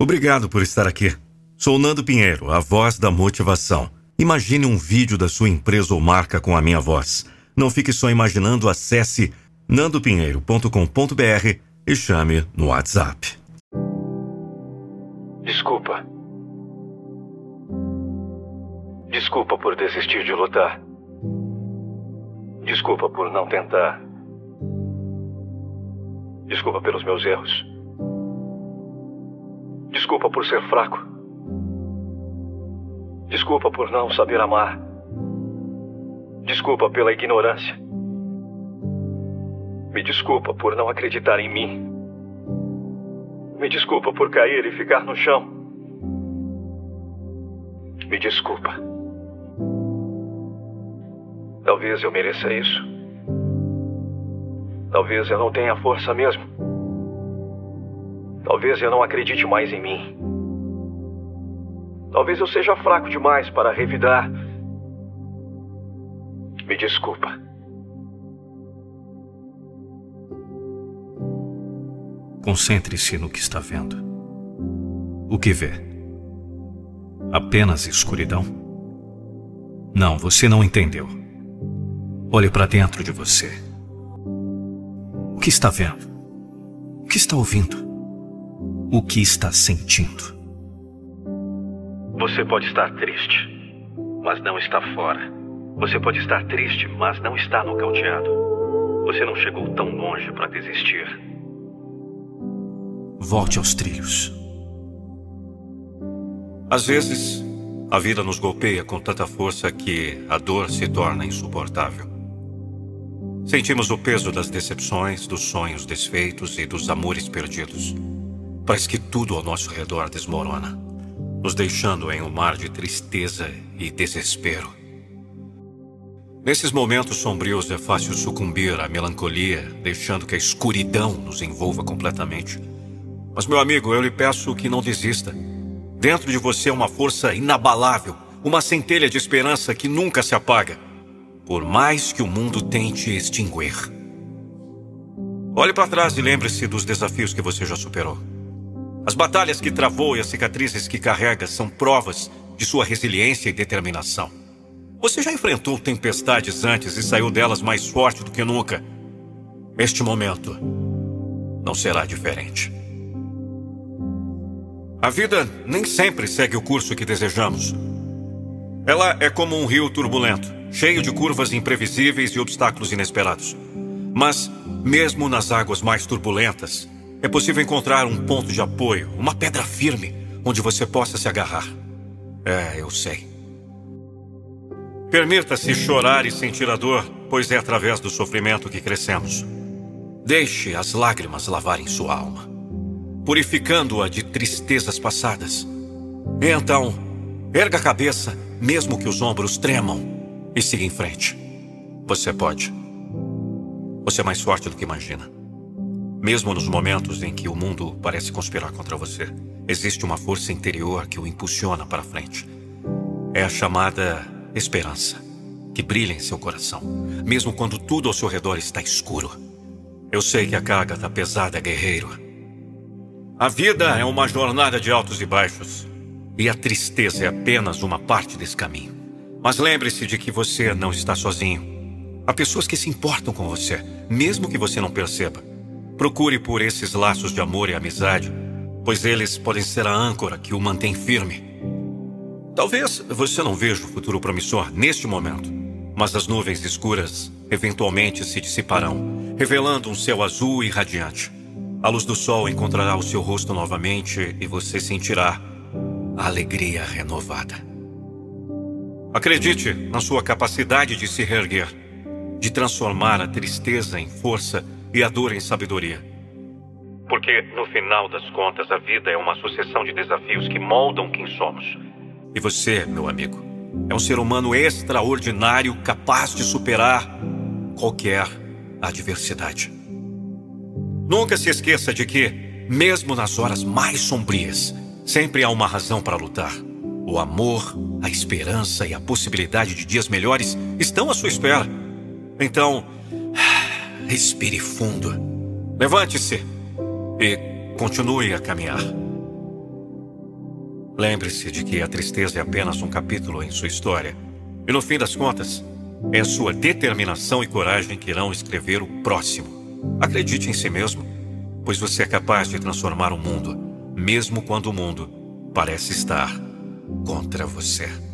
Obrigado por estar aqui. Sou Nando Pinheiro, a voz da motivação. Imagine um vídeo da sua empresa ou marca com a minha voz. Não fique só imaginando, acesse nandopinheiro.com.br e chame no WhatsApp. Desculpa. Desculpa por desistir de lutar. Desculpa por não tentar. Desculpa pelos meus erros. Desculpa por ser fraco. Desculpa por não saber amar. Desculpa pela ignorância. Me desculpa por não acreditar em mim. Me desculpa por cair e ficar no chão. Me desculpa. Talvez eu mereça isso. Talvez eu não tenha força mesmo. Talvez eu não acredite mais em mim. Talvez eu seja fraco demais para revidar. Me desculpa. Concentre-se no que está vendo. O que vê? Apenas escuridão? Não, você não entendeu. Olhe para dentro de você. O que está vendo? O que está ouvindo? O que está sentindo? Você pode estar triste, mas não está fora. Você pode estar triste, mas não está nocauteado. Você não chegou tão longe para desistir. Volte aos trilhos. Às vezes, a vida nos golpeia com tanta força que a dor se torna insuportável. Sentimos o peso das decepções, dos sonhos desfeitos e dos amores perdidos. Parece que tudo ao nosso redor desmorona, nos deixando em um mar de tristeza e desespero. Nesses momentos sombrios é fácil sucumbir à melancolia, deixando que a escuridão nos envolva completamente. Mas, meu amigo, eu lhe peço que não desista. Dentro de você é uma força inabalável, uma centelha de esperança que nunca se apaga, por mais que o mundo tente extinguir. Olhe para trás e lembre-se dos desafios que você já superou. As batalhas que travou e as cicatrizes que carrega são provas de sua resiliência e determinação. Você já enfrentou tempestades antes e saiu delas mais forte do que nunca. Este momento não será diferente. A vida nem sempre segue o curso que desejamos. Ela é como um rio turbulento, cheio de curvas imprevisíveis e obstáculos inesperados. Mas, mesmo nas águas mais turbulentas, é possível encontrar um ponto de apoio, uma pedra firme, onde você possa se agarrar. É, eu sei. Permita-se chorar e sentir a dor, pois é através do sofrimento que crescemos. Deixe as lágrimas lavarem sua alma purificando-a de tristezas passadas. Então, erga a cabeça, mesmo que os ombros tremam, e siga em frente. Você pode. Você é mais forte do que imagina. Mesmo nos momentos em que o mundo parece conspirar contra você, existe uma força interior que o impulsiona para frente. É a chamada esperança, que brilha em seu coração, mesmo quando tudo ao seu redor está escuro. Eu sei que a carga está pesada, guerreiro. A vida é uma jornada de altos e baixos. E a tristeza é apenas uma parte desse caminho. Mas lembre-se de que você não está sozinho. Há pessoas que se importam com você, mesmo que você não perceba. Procure por esses laços de amor e amizade, pois eles podem ser a âncora que o mantém firme. Talvez você não veja o futuro promissor neste momento, mas as nuvens escuras eventualmente se dissiparão, revelando um céu azul e radiante. A luz do sol encontrará o seu rosto novamente e você sentirá a alegria renovada. Acredite na sua capacidade de se reerguer, de transformar a tristeza em força e a dor em sabedoria. Porque, no final das contas, a vida é uma sucessão de desafios que moldam quem somos. E você, meu amigo, é um ser humano extraordinário capaz de superar qualquer adversidade. Nunca se esqueça de que, mesmo nas horas mais sombrias, sempre há uma razão para lutar. O amor, a esperança e a possibilidade de dias melhores estão à sua espera. Então, respire fundo. Levante-se e continue a caminhar. Lembre-se de que a tristeza é apenas um capítulo em sua história. E no fim das contas, é sua determinação e coragem que irão escrever o próximo. Acredite em si mesmo, pois você é capaz de transformar o mundo, mesmo quando o mundo parece estar contra você.